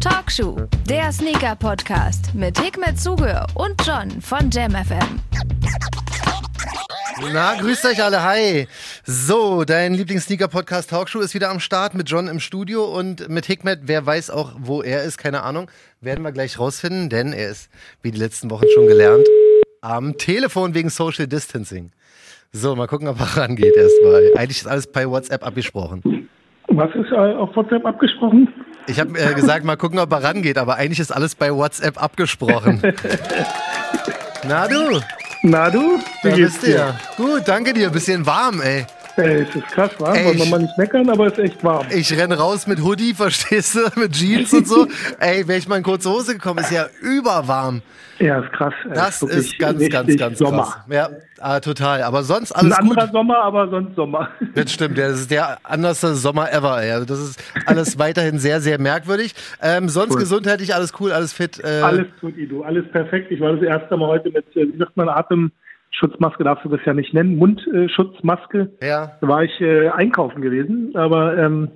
Talkshow, der Sneaker-Podcast mit Hikmet Zuge und John von JamFM. Na, grüßt euch alle, hi. So, dein Lieblings-Sneaker-Podcast Talkshow ist wieder am Start mit John im Studio und mit Hikmet. Wer weiß auch, wo er ist, keine Ahnung. Werden wir gleich rausfinden, denn er ist, wie die letzten Wochen schon gelernt, am Telefon wegen Social Distancing. So, mal gucken, ob er rangeht erstmal. Eigentlich ist alles bei WhatsApp abgesprochen. Was ist äh, auf WhatsApp abgesprochen? Ich habe äh, gesagt, mal gucken, ob er rangeht, aber eigentlich ist alles bei WhatsApp abgesprochen. Na du? Na du? Wie Da geht's bist du ja. Gut, danke dir. Bisschen warm, ey. Ey, es ist krass warm, Ey, wollen wir mal nicht meckern, aber es ist echt warm. Ich renn raus mit Hoodie, verstehst du? Mit Jeans und so. Ey, wäre ich mal in kurze Hose gekommen, ist ja überwarm. Ja, ist krass. ey, Das wirklich ist ganz, ganz, ganz Sommer. krass. Ja, ah, total. Aber sonst Ein alles gut. anderer Sommer, aber sonst Sommer. Das stimmt, ja, das ist der anderste Sommer ever. Ey. Also das ist alles weiterhin sehr, sehr merkwürdig. Ähm, sonst Cool. gesundheitlich alles cool, alles fit. Äh, Alles gut, Ido, alles perfekt. Ich war das erste Mal heute mit, äh, wie sagt man, Atemschutzmaske, darfst du das ja nicht nennen, Mundschutzmaske. Ja. Da war ich äh, einkaufen gewesen, aber ähm,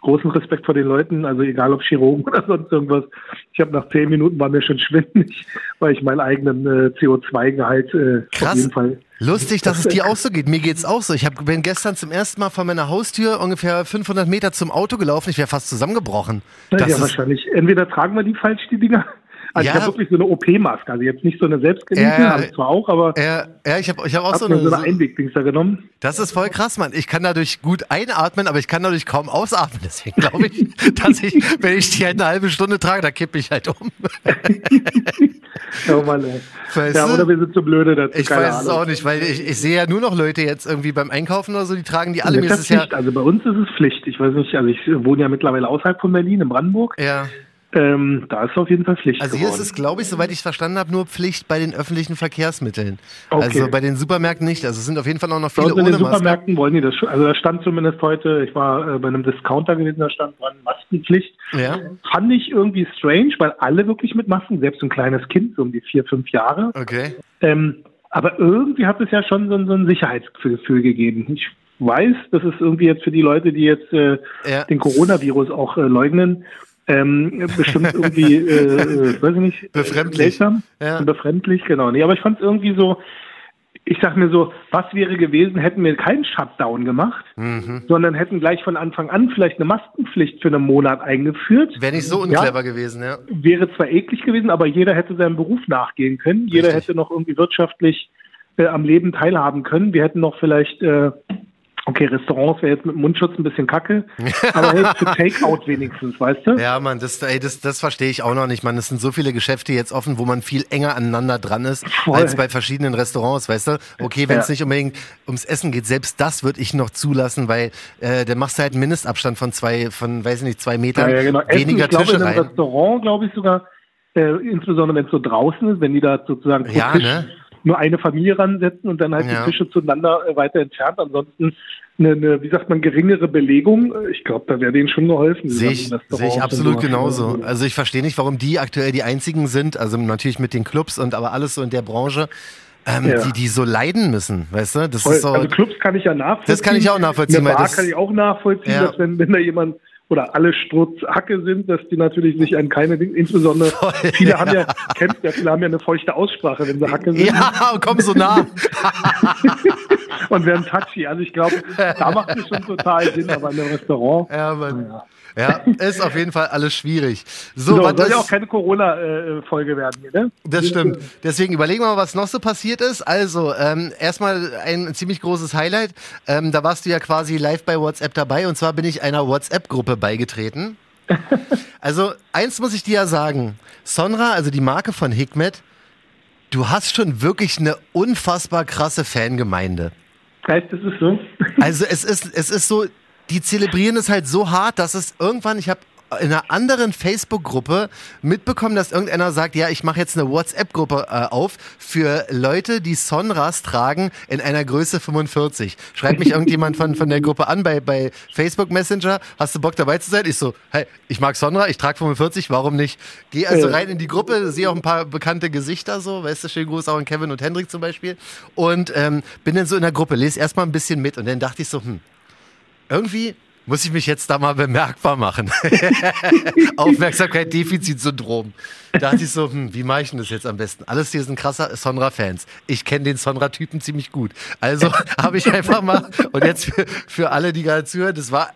großen Respekt vor den Leuten, also egal ob Chirurgen oder sonst irgendwas. Ich habe nach zehn Minuten war mir schon schwindelig, weil ich meinen eigenen äh, CO2-Gehalt äh, auf Krass. jeden Fall Lustig, dass es dir auch so geht. Mir geht's auch so. Ich hab, bin gestern zum ersten Mal von meiner Haustür ungefähr 500 Meter zum Auto gelaufen. Ich wäre fast zusammengebrochen. Das ja, ist, wahrscheinlich. Entweder tragen wir die falsch, die Dinger. Also Ja. ich habe wirklich so eine OP-Maske, also jetzt nicht so eine selbstgenähte, Ja, habe ich zwar auch, aber ja, ja, ich habe ich hab auch hab so eine. so eine Einwegdings da genommen. das ist voll krass, Mann. Ich kann dadurch gut einatmen, aber ich kann dadurch kaum ausatmen. Deswegen glaube ich, dass ich, wenn ich die halt eine halbe Stunde trage, da kippe ich halt um. Oh Mann, ey. Weißt ja, oder wir sind zu blöde dazu. Ich weiß es Ahnung. auch nicht, weil ich, ich sehe ja nur noch Leute jetzt irgendwie beim Einkaufen oder so, die tragen die alle. Mir Das ist es ja. Pflicht. Also bei uns ist es Pflicht. Ich weiß nicht, also ich wohne ja mittlerweile außerhalb von Berlin, in Brandenburg. Ja. Ähm, da ist es auf jeden Fall Pflicht Also hier ist geworden. es, glaube ich, soweit ich verstanden habe, nur Pflicht bei den öffentlichen Verkehrsmitteln. Okay. Also bei den Supermärkten nicht. Also es sind auf jeden Fall auch noch viele uns in den ohne. Supermärkten wollen die das schon. Also da stand zumindest heute, ich war äh, bei einem Discounter gewesen, da stand dran Maskenpflicht. Ja. Fand ich irgendwie strange, weil alle wirklich mit Masken, selbst ein kleines Kind, so um die vier, fünf Jahre. Okay. Ähm, aber irgendwie hat es ja schon so, ein- so ein Sicherheitsgefühl gegeben. Ich weiß, das ist irgendwie jetzt für die Leute, die jetzt äh, Ja. den Coronavirus auch äh, leugnen, ähm, bestimmt irgendwie, äh, äh, weiß ich nicht, Befremdlich. seltsam, Ja. befremdlich, genau. Nee, aber ich fand es irgendwie so, ich sag mir so, was wäre gewesen, hätten wir keinen Shutdown gemacht, Mhm. sondern hätten gleich von Anfang an vielleicht eine Maskenpflicht für einen Monat eingeführt. Wäre nicht so unclever gewesen, ja. Wäre zwar eklig gewesen, aber jeder hätte seinem Beruf nachgehen können. Jeder Richtig. hätte noch irgendwie wirtschaftlich äh, am Leben teilhaben können. Wir hätten noch vielleicht, äh, okay, Restaurants wäre jetzt mit Mundschutz ein bisschen kacke, aber hey, für Takeout wenigstens, weißt du? Ja, Mann, das, ey, das, das verstehe ich auch noch nicht, Mann. Es sind so viele Geschäfte jetzt offen, wo man viel enger aneinander dran ist, Voll. als bei verschiedenen Restaurants, weißt du? Okay, wenn es Ja. nicht unbedingt ums Essen geht, selbst das würde ich noch zulassen, weil äh, dann machst du halt einen Mindestabstand von zwei, von, weiß ich nicht, zwei Metern, Ja, ja, genau. Essen, weniger ich glaube, Tische in einem rein. Restaurant, glaube ich sogar, äh, insbesondere wenn es so draußen ist, wenn die da sozusagen pro Ja, Tisch ne? Nur eine Familie ransetzen und dann halt Ja. die Tische zueinander äh, weiter entfernt. Ansonsten eine, eine, wie sagt man, geringere Belegung. Äh, Ich glaube, da wäre denen schon geholfen. Sehe ich, sehe ich absolut genauso. Also ich verstehe nicht, warum die aktuell die einzigen sind, also natürlich mit den Clubs und aber alles so in der Branche, ähm, Ja. die, die so leiden müssen, weißt du? Das Voll. ist so. Also Clubs kann ich ja nachvollziehen. Das kann ich auch nachvollziehen, Eine Bar das- kann ich auch nachvollziehen, Ja. dass wenn, wenn da jemand oder alle Strutzhacke sind, dass die natürlich sich an keine Dinge, insbesondere Voll, viele ja. haben ja, kennst ja, viele haben ja eine feuchte Aussprache, wenn sie Hacke sind. ja, komm so nah. und werden touchy. Also ich glaube, da macht es schon total Sinn, aber in einem Restaurant. Ja, Mann. Ja. Ja, ist auf jeden Fall alles schwierig. So, So, was soll ja auch keine Corona-Folge werden hier, ne? Das stimmt. Deswegen überlegen wir mal, was noch so passiert ist. Also, ähm, erstmal ein ziemlich großes Highlight. Ähm, da warst du ja quasi live bei WhatsApp dabei und zwar bin ich einer WhatsApp-Gruppe beigetreten. Also, eins muss ich dir ja sagen. Sonra, also die Marke von Hikmet, du hast schon wirklich eine unfassbar krasse Fangemeinde. Heißt, das ist so. Also es ist, es ist so, die zelebrieren es halt so hart, dass es irgendwann, ich habe in einer anderen Facebook-Gruppe mitbekommen, dass irgendeiner sagt, ja, ich mache jetzt eine WhatsApp-Gruppe äh, auf für Leute, die Sonras tragen in einer Größe 45. Schreibt mich irgendjemand von, von der Gruppe an bei, bei Facebook Messenger, hast du Bock dabei zu sein? Ich so, hey, ich mag Sonra, ich trage 45, warum nicht? Geh also rein in die Gruppe, sehe auch ein paar bekannte Gesichter so, weißt du, schönen Gruß auch an Kevin und Hendrik zum Beispiel und ähm, bin dann so in der Gruppe, lese erstmal ein bisschen mit und dann dachte ich so, hm, irgendwie muss ich mich jetzt da mal bemerkbar machen. Aufmerksamkeit, Defizitsyndrom. Da dachte ich so, hm, wie mache ich denn das jetzt am besten? Alles hier sind krasser Sonra-Fans. Ich kenne den Sonra-Typen ziemlich gut. Also habe ich einfach mal, und jetzt für, für alle, die gerade zuhören, das war,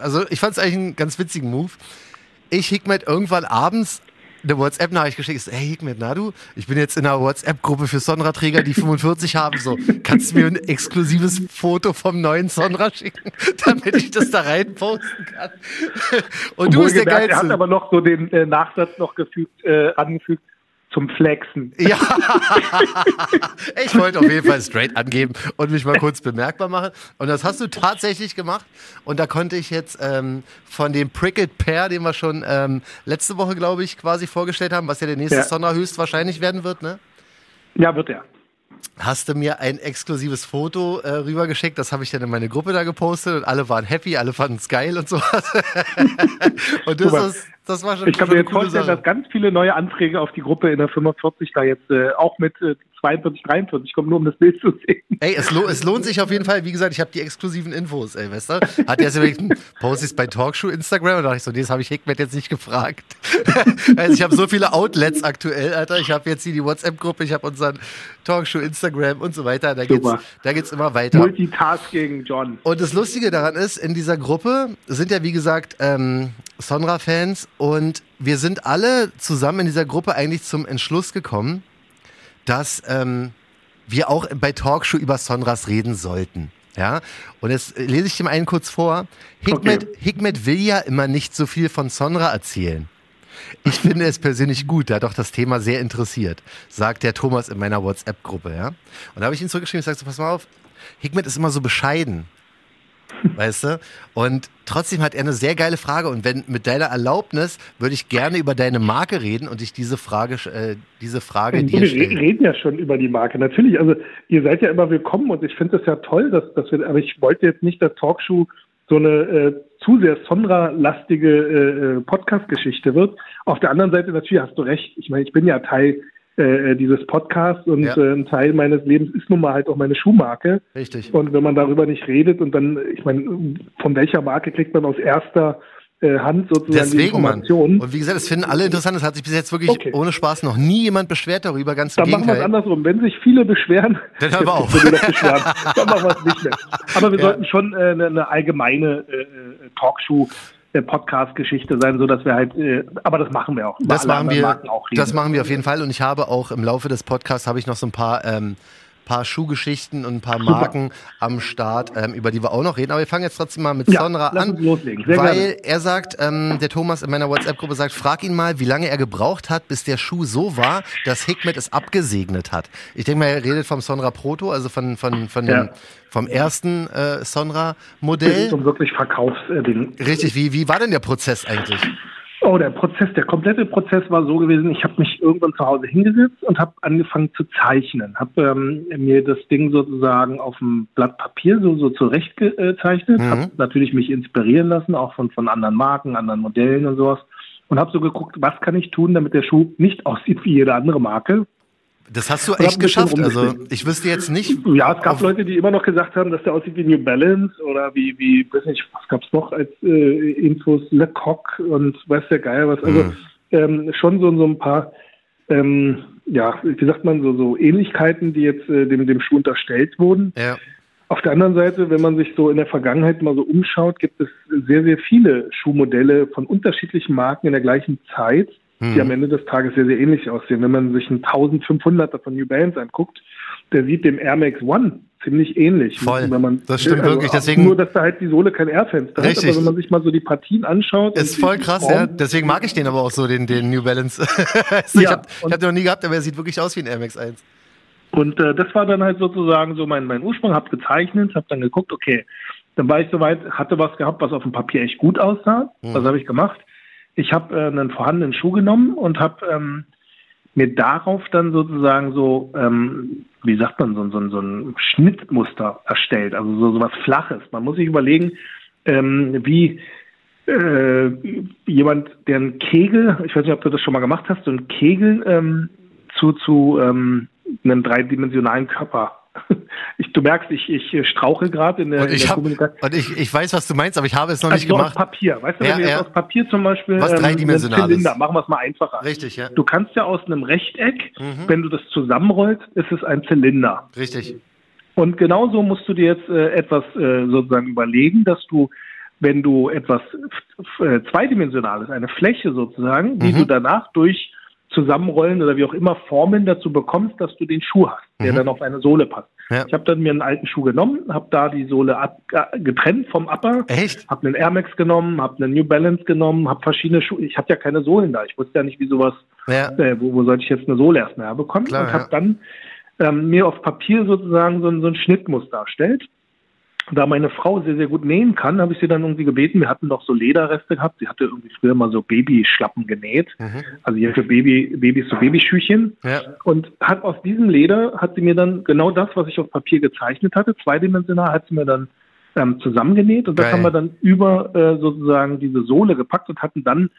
also ich fand es eigentlich einen ganz witzigen Move. Ich Hikmet irgendwann abends eine WhatsApp-Nachricht geschickt. Ist, hey Hikmet Nadu, ich bin jetzt in einer WhatsApp-Gruppe für Sonra-Träger, die 45 haben. So, kannst du mir ein exklusives Foto vom neuen Sonra schicken, damit ich das da rein posten kann? Und du bist der Geilste. Er hat aber noch so den äh, Nachsatz noch gefügt, äh, angefügt zum Flexen. Ja, ich wollte auf jeden Fall straight angeben und mich mal kurz bemerkbar machen. Und das hast du tatsächlich gemacht. Und da konnte ich jetzt ähm, von dem Pricked Pair, den wir schon ähm, letzte Woche, glaube ich, quasi vorgestellt haben, was ja der nächste ja. Sonder höchstwahrscheinlich werden wird, ne? Ja, wird er hast du mir ein exklusives Foto äh, rübergeschickt. Das habe ich dann in meine Gruppe da gepostet und alle waren happy, alle fanden es geil und sowas. und das, ist, das war schon Ich kann mir jetzt vorstellen, Sache. dass ganz viele neue Anträge auf die Gruppe in der 45 da jetzt äh, auch mit äh, 42, 43 kommen, nur um das Bild zu sehen. Ey, es, lo es lohnt sich auf jeden Fall. Wie gesagt, ich habe die exklusiven Infos, ey, weißt du? Hat der so Posts bei Talkshow Instagram und da dachte ich so, nee, das habe ich Hickmet jetzt nicht gefragt. also ich habe so viele Outlets aktuell, Alter. Ich habe jetzt hier die WhatsApp-Gruppe, ich habe unseren Talkshow Instagram und so weiter. Da geht's, da geht's immer weiter. Multitasking, John. Und das Lustige daran ist, in dieser Gruppe sind ja, wie gesagt, ähm, Sonra-Fans und wir sind alle zusammen in dieser Gruppe eigentlich zum Entschluss gekommen, dass ähm, wir auch bei Talkshow über Sonras reden sollten. Ja, und jetzt lese ich dem einen kurz vor. Hikmet, okay. Hikmet will ja immer nicht so viel von Sonra erzählen. Ich finde es persönlich gut, da doch das Thema sehr interessiert, sagt der Thomas in meiner WhatsApp-Gruppe, ja. Und da habe ich ihn zurückgeschrieben, ich sage so, pass mal auf, Hikmet ist immer so bescheiden weißt du? Und trotzdem hat er eine sehr geile Frage. Und wenn mit deiner Erlaubnis würde ich gerne über deine Marke reden und dich diese Frage, äh, diese Frage ja, dir stellen. Wir reden ja schon über die Marke. Natürlich, also ihr seid ja immer willkommen und ich finde es ja toll, dass, dass wir, aber ich wollte jetzt nicht, dass Talkshow so eine äh, zu sehr Sonra-lastige äh, äh Podcast-Geschichte wird. Auf der anderen Seite natürlich hast du recht. Ich meine, ich bin ja Teil äh, äh, dieses Podcasts und ja. äh, ein Teil meines Lebens ist nun mal halt auch meine Schuhmarke. Richtig. Und wenn man darüber nicht redet und dann, ich meine, von welcher Marke kriegt man aus erster äh, Hand sozusagen Deswegen, die Informationen. Und wie gesagt, das finden alle interessant. Es hat sich bis jetzt wirklich okay. ohne Spaß noch nie jemand beschwert darüber. Ganz dann machen wir es andersrum. Wenn sich viele beschweren, dann hören wir auf. dann machen wir es nicht mehr. Aber wir ja. sollten schon äh, eine, eine allgemeine äh, Talkshow Podcast-Geschichte sein, so dass wir halt, äh, aber das machen wir auch. Das machen wir, das machen wir auf jeden Fall und ich habe auch im Laufe des Podcasts habe ich noch so ein paar ähm, paar Schuhgeschichten und ein paar Marken Super. am Start, ähm, über die wir auch noch reden. Aber wir fangen jetzt trotzdem mal mit ja, Sonra an, weil gerne. er sagt, ähm, der Thomas in meiner WhatsApp-Gruppe sagt, frag ihn mal, wie lange er gebraucht hat, bis der Schuh so war, dass Hikmet es abgesegnet hat. Ich denke mal, er redet vom Sonra Proto, also von, von, von ja. dem, vom ersten äh, Sonra-Modell. So wirklich Verkaufsding. Richtig, wie, wie war denn der Prozess eigentlich? Oh, der Prozess, der komplette Prozess war so gewesen, ich habe mich irgendwann zu Hause hingesetzt und habe angefangen zu zeichnen. Habe ähm, mir das Ding sozusagen auf dem Blatt Papier so, so zurechtgezeichnet, mhm. habe natürlich mich inspirieren lassen, auch von, von anderen Marken, anderen Modellen und sowas. Und habe so geguckt, was kann ich tun, damit der Schuh nicht aussieht wie jede andere Marke. Das hast du echt geschafft. Also ich wüsste jetzt nicht. Ja, es gab Leute, die immer noch gesagt haben, dass der aussieht wie New Balance oder wie, wie, weiß nicht, was gab's noch als äh, Infos, Le Coq und weiß der Geier was. Also mhm. ähm, schon so, so ein paar, ähm, ja, wie sagt man, so, so Ähnlichkeiten, die jetzt äh, dem, dem Schuh unterstellt wurden. Ja. Auf der anderen Seite, wenn man sich so in der Vergangenheit mal so umschaut, gibt es sehr, sehr viele Schuhmodelle von unterschiedlichen Marken in der gleichen Zeit die am mhm. Ende des Tages sehr, sehr ähnlich aussehen. Wenn man sich einen 1500er von New Balance anguckt, der sieht dem Air Max One ziemlich ähnlich. Voll. Das stimmt also wirklich. Deswegen nur, dass da halt die Sohle kein Airfenster hat. Aber wenn man sich mal so die Partien anschaut. Ist voll krass, Form, ja. Deswegen mag ich den aber auch so, den, den New Balance. also ja, ich habe hab den noch nie gehabt, aber er sieht wirklich aus wie ein Air Max 1. Und äh, das war dann halt sozusagen so mein, mein Ursprung. Hab gezeichnet, hab dann geguckt, okay, dann war ich soweit, hatte was gehabt, was auf dem Papier echt gut aussah. Hm. Was habe ich gemacht? Ich habe äh, einen vorhandenen Schuh genommen und habe ähm, mir darauf dann sozusagen so, ähm, wie sagt man, so, so, so ein Schnittmuster erstellt, also so, so was Flaches. Man muss sich überlegen, ähm, wie äh, jemand, der einen Kegel, ich weiß nicht, ob du das schon mal gemacht hast, so einen Kegel ähm, zu, zu ähm, einem dreidimensionalen Körper Ich, du merkst, ich, ich strauche gerade in der, Und, in ich, der hab, Kommunikation. und ich, ich weiß, was du meinst, aber ich habe es noch nicht Also gemacht. aus Papier, weißt du, Ja, wenn wir jetzt ja. aus Papier zum Beispiel Was ähm, Dreidimensionales. einen Zylinder, machen wir es mal einfacher. Richtig, ja. Du kannst ja aus einem Rechteck, Mhm. wenn du das zusammenrollst, ist es ein Zylinder. Richtig. Und genauso musst du dir jetzt äh, etwas äh, sozusagen überlegen, dass du, wenn du etwas äh, zweidimensionales, eine Fläche sozusagen, die Mhm. du danach durch Zusammenrollen oder wie auch immer Formen dazu bekommst, dass du den Schuh hast, der Mhm. dann auf eine Sohle passt. Ja. Ich habe dann mir einen alten Schuh genommen, habe da die Sohle ab, äh, getrennt vom Upper, habe einen Air Max genommen, habe einen New Balance genommen, habe verschiedene Schuhe. Ich hatte ja keine Sohlen da. Ich wusste ja nicht, wie sowas Ja. äh, wo, wo sollte ich jetzt eine Sohle erstmal herbekommen? Klar, und habe ja. dann ähm, mir auf Papier sozusagen so, so ein Schnittmuster erstellt. Da meine Frau sehr, sehr gut nähen kann, habe ich sie dann irgendwie gebeten. Wir hatten noch so Lederreste gehabt. Sie hatte irgendwie früher mal so Babyschlappen genäht. Also hier für Baby, Babys so Babyschüchen. Mhm. Ja. Und hat aus diesem Leder, hat sie mir dann genau das, was ich auf Papier gezeichnet hatte, zweidimensional, hat sie mir dann ähm, zusammengenäht. Und das Geil. haben wir dann über äh, sozusagen diese Sohle gepackt und hatten dann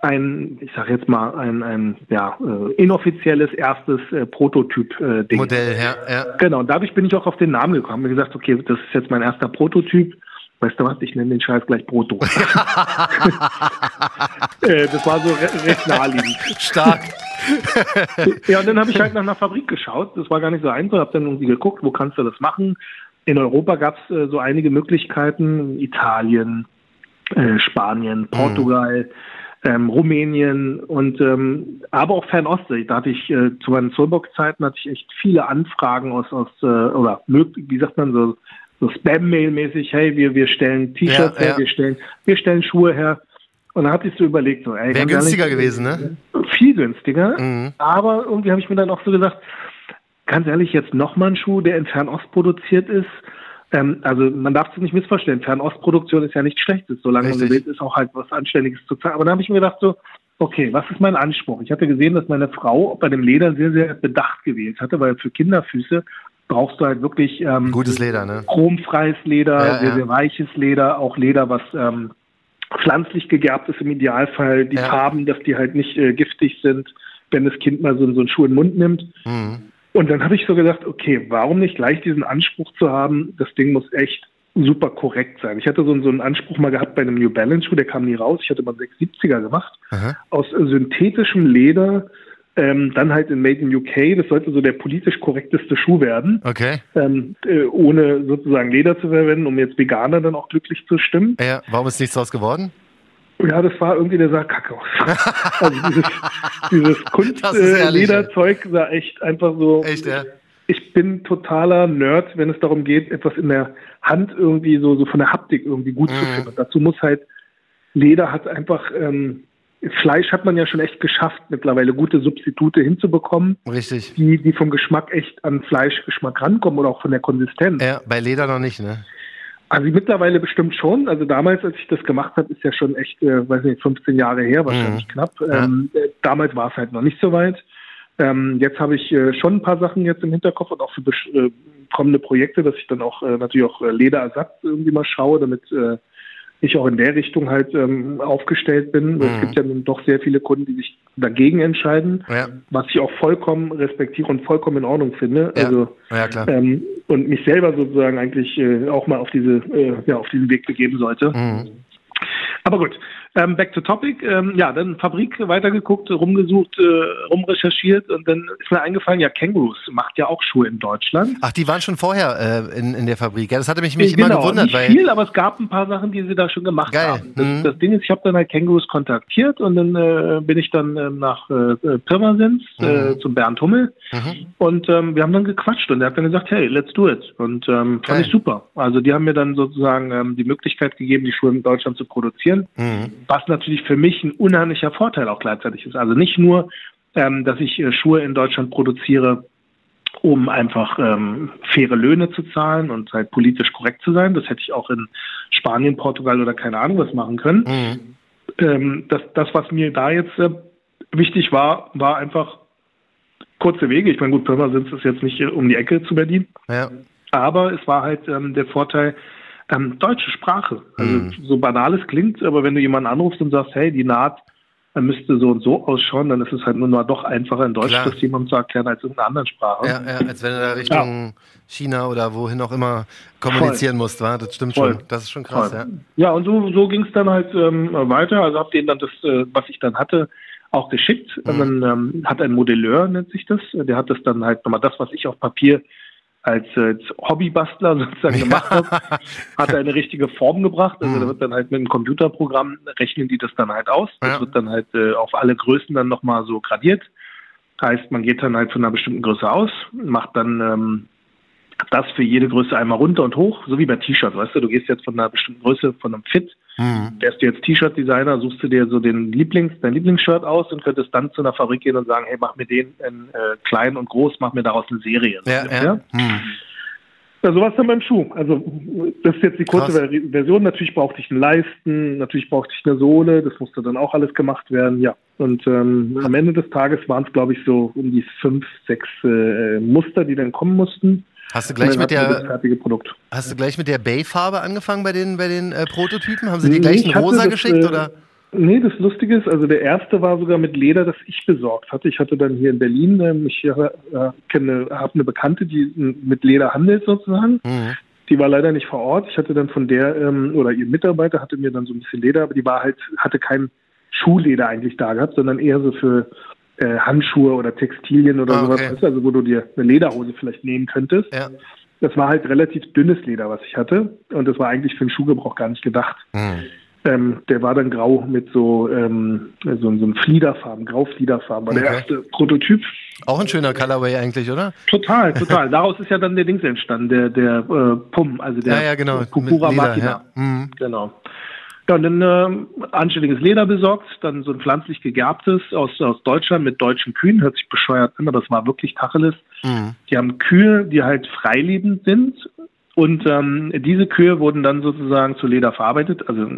ein, ich sage jetzt mal, ein, ein ja, äh, inoffizielles erstes äh, Prototyp-Ding. Modell, ja, ja. Genau, und dadurch bin ich auch auf den Namen gekommen. Mir gesagt, okay, das ist jetzt mein erster Prototyp. Weißt du was, ich nenne den Scheiß gleich Proto. äh, das war so re recht naheliegend. Stark. Ja, und dann habe ich halt nach einer Fabrik geschaut. Das war gar nicht so einfach. Habe dann irgendwie geguckt, wo kannst du das machen. In Europa gab es äh, so einige Möglichkeiten. Italien, äh, Spanien, Portugal, ähm, Rumänien und ähm, aber auch Fernostsee. Da hatte ich äh, zu meinen Zollbox-Zeiten hatte ich echt viele Anfragen aus aus äh, oder wie sagt man so so Spam-Mail-mäßig. Hey, wir wir stellen T-Shirts Ja, her, ja. wir stellen wir stellen Schuhe her. Und dann hatte ich so überlegt, so, ey, Wäre günstiger ehrlich, gewesen, ne? viel günstiger. Mhm. Aber irgendwie habe ich mir dann auch so gesagt, ganz ehrlich, jetzt nochmal ein Schuh, der in Fernost produziert ist. Ähm, also man darf es nicht missverstehen. Fernostproduktion ist ja nichts Schlechtes, solange man Richtig. gewillt ist, auch halt was Anständiges zu zahlen. Aber dann habe ich mir gedacht so, okay, was ist mein Anspruch? Ich hatte gesehen, dass meine Frau bei dem Leder sehr, sehr bedacht gewählt hatte, weil für Kinderfüße brauchst du halt wirklich ähm, Gutes Leder, ne? chromfreies Leder, Ja, sehr, ja. sehr weiches Leder, auch Leder, was ähm, pflanzlich gegerbt ist im Idealfall, die Ja. Farben, dass die halt nicht äh, giftig sind, wenn das Kind mal so, so einen Schuh in den Mund nimmt. Mhm. Und dann habe ich so gedacht, okay, warum nicht gleich diesen Anspruch zu haben, das Ding muss echt super korrekt sein. Ich hatte so, einen- so einen Anspruch mal gehabt bei einem New Balance Schuh, der kam nie raus. Ich hatte mal einen 670er gemacht. Aha. Aus äh, synthetischem Leder, ähm, dann halt in Made in UK. Das sollte so der politisch korrekteste Schuh werden Okay. ähm, äh, ohne sozusagen Leder zu verwenden, um jetzt Veganer dann auch glücklich zu stimmen. Ja, warum ist nichts draus geworden? Ja, das war irgendwie, der sah kacke aus. also dieses, dieses Kunstlederzeug sah echt einfach so. Echt, ja? Ich bin totaler Nerd, wenn es darum geht, etwas in der Hand irgendwie so, so von der Haptik irgendwie gut zu Mhm. finden. Und dazu muss halt, Leder hat einfach, ähm, Fleisch hat man ja schon echt geschafft, mittlerweile gute Substitute hinzubekommen, Richtig. die, die vom Geschmack echt an Fleischgeschmack rankommen oder auch von der Konsistenz. Ja, bei Leder noch nicht, ne? Also mittlerweile bestimmt schon. Also damals, als ich das gemacht habe, ist ja schon echt, äh, weiß nicht, 15 Jahre her, wahrscheinlich Mhm. knapp. Ja. Ähm, äh, damals war es halt noch nicht so weit. Ähm, jetzt habe ich äh, schon ein paar Sachen jetzt im Hinterkopf und auch für äh, kommende Projekte, dass ich dann auch äh, natürlich auch äh, Lederersatz irgendwie mal schaue, damit äh, ich auch in der Richtung halt ähm, aufgestellt bin. Es Mhm. gibt ja nun doch sehr viele Kunden, die sich dagegen entscheiden, Ja. was ich auch vollkommen respektiere und vollkommen in Ordnung finde. Ja. Also Ja, ähm, und mich selber sozusagen eigentlich äh, auch mal auf diese äh, ja auf diesen Weg begeben sollte. Mhm. Aber gut, ähm, back to topic. Ähm, ja, dann Fabrik weitergeguckt, rumgesucht, äh, rumrecherchiert und dann ist mir eingefallen, ja, Kängurus macht ja auch Schuhe in Deutschland. Ach, die waren schon vorher äh, in, in der Fabrik. Ja, das hatte mich, mich Äh, immer gewundert, nicht weil. viel, aber es gab ein paar Sachen, die sie da schon gemacht Geil. haben. Das, Mhm. das Ding ist, ich habe dann halt Kängurus kontaktiert und dann äh, bin ich dann ähm, nach äh, Pirmasens Mhm. zum Bernd Hummel Mhm. und ähm, wir haben dann gequatscht und er hat dann gesagt, hey, let's do it. Und ähm, Geil. fand ich super. Also die haben mir dann sozusagen ähm, die Möglichkeit gegeben, die Schuhe in Deutschland zu produzieren, Mhm. Was natürlich für mich ein unheimlicher Vorteil auch gleichzeitig ist. Also nicht nur, ähm, dass ich äh, Schuhe in Deutschland produziere, um einfach ähm, faire Löhne zu zahlen und halt politisch korrekt zu sein. Das hätte ich auch in Spanien, Portugal oder keine Ahnung was machen können. Mhm. Ähm, das, das, was mir da jetzt äh, wichtig war, war einfach kurze Wege. Ich meine, gut, Pirmasens ist jetzt nicht äh, um die Ecke zu Berlin, Ja. aber es war halt ähm, der Vorteil, ähm, deutsche Sprache. Also Mhm. so banal es klingt, aber wenn du jemanden anrufst und sagst, hey, die Naht er müsste so und so ausschauen, dann ist es halt nur noch doch einfacher in Deutsch Klar. das jemandem zu erklären als in einer anderen Sprache. Ja, ja, als wenn du da Richtung China oder wohin auch immer kommunizieren musst, wa? Das stimmt Voll. schon. Das ist schon krass, Voll. ja. Ja, und so, so ging es dann halt ähm, weiter. Also habe denen dann das, äh, was ich dann hatte, auch geschickt. Und dann ähm, hat ein Modelleur, nennt sich das, der hat das dann halt nochmal das, was ich auf Papier als, äh, als Hobbybastler sozusagen gemacht habe, hat er eine richtige Form gebracht. Also da wird dann halt mit einem Computerprogramm rechnen die das dann halt aus. Das Ja. wird dann halt äh, auf alle Größen dann nochmal so gradiert. Heißt, man geht dann halt von einer bestimmten Größe aus, macht dann ähm, das für jede Größe einmal runter und hoch, so wie bei T-Shirts, weißt du, du gehst jetzt von einer bestimmten Größe, von einem Fit, Mhm. wärst du jetzt T-Shirt-Designer, suchst du dir so den Lieblings, dein Lieblingsshirt aus und könntest dann zu einer Fabrik gehen und sagen, hey, mach mir den in äh, klein und groß, mach mir daraus eine Serie. So Ja, ungefähr. ja. Mhm. Ja, sowas dann beim Schuh. Also das ist jetzt die kurze Krass. Ver- Version. Natürlich brauchte ich einen Leisten, natürlich brauchte ich eine Sohle, das musste dann auch alles gemacht werden, ja. Und ähm, am Ende des Tages waren es, glaube ich, so um die fünf, sechs äh, Muster, die dann kommen mussten. Hast du gleich mit der, hast du gleich mit der Bay-Farbe angefangen bei den, bei den äh, Prototypen? Haben sie dir Nee, gleich ich einen hatte rosa das, geschickt äh, oder? Nee, das Lustige ist, also der erste war sogar mit Leder, das ich besorgt hatte. Ich hatte dann hier in Berlin, ähm, ich äh, kenne, habe eine Bekannte, die äh, mit Leder handelt sozusagen. Mhm. Die war leider nicht vor Ort. Ich hatte dann von der, ähm, oder ihr Mitarbeiter hatte mir dann so ein bisschen Leder, aber die war halt, hatte kein Schuhleder eigentlich da gehabt, sondern eher so für äh, Handschuhe oder Textilien oder Ah, sowas, okay. also wo du dir eine Lederhose vielleicht nehmen könntest. Ja. Das war halt relativ dünnes Leder, was ich hatte. Und das war eigentlich für den Schuhgebrauch gar nicht gedacht. Mhm. Ähm, der war dann grau mit so, ähm, so, so einem Fliederfarben, Grau-Fliederfarben. War der Okay. erste Prototyp. Auch ein schöner Colorway eigentlich, oder? Total, total. Daraus ist ja dann der Dings entstanden, der, der äh, Pum, also der ja, ja, genau. Pupura Mit Leder, Machina. ja. Mhm. Genau. Ja, und dann ähm, anständiges Leder besorgt, dann so ein pflanzlich gegerbtes aus, aus Deutschland mit deutschen Kühen, hört sich bescheuert an, aber es war wirklich Tacheles. Mhm. Die haben Kühe, die halt freilebend sind und ähm, diese Kühe wurden dann sozusagen zu Leder verarbeitet, also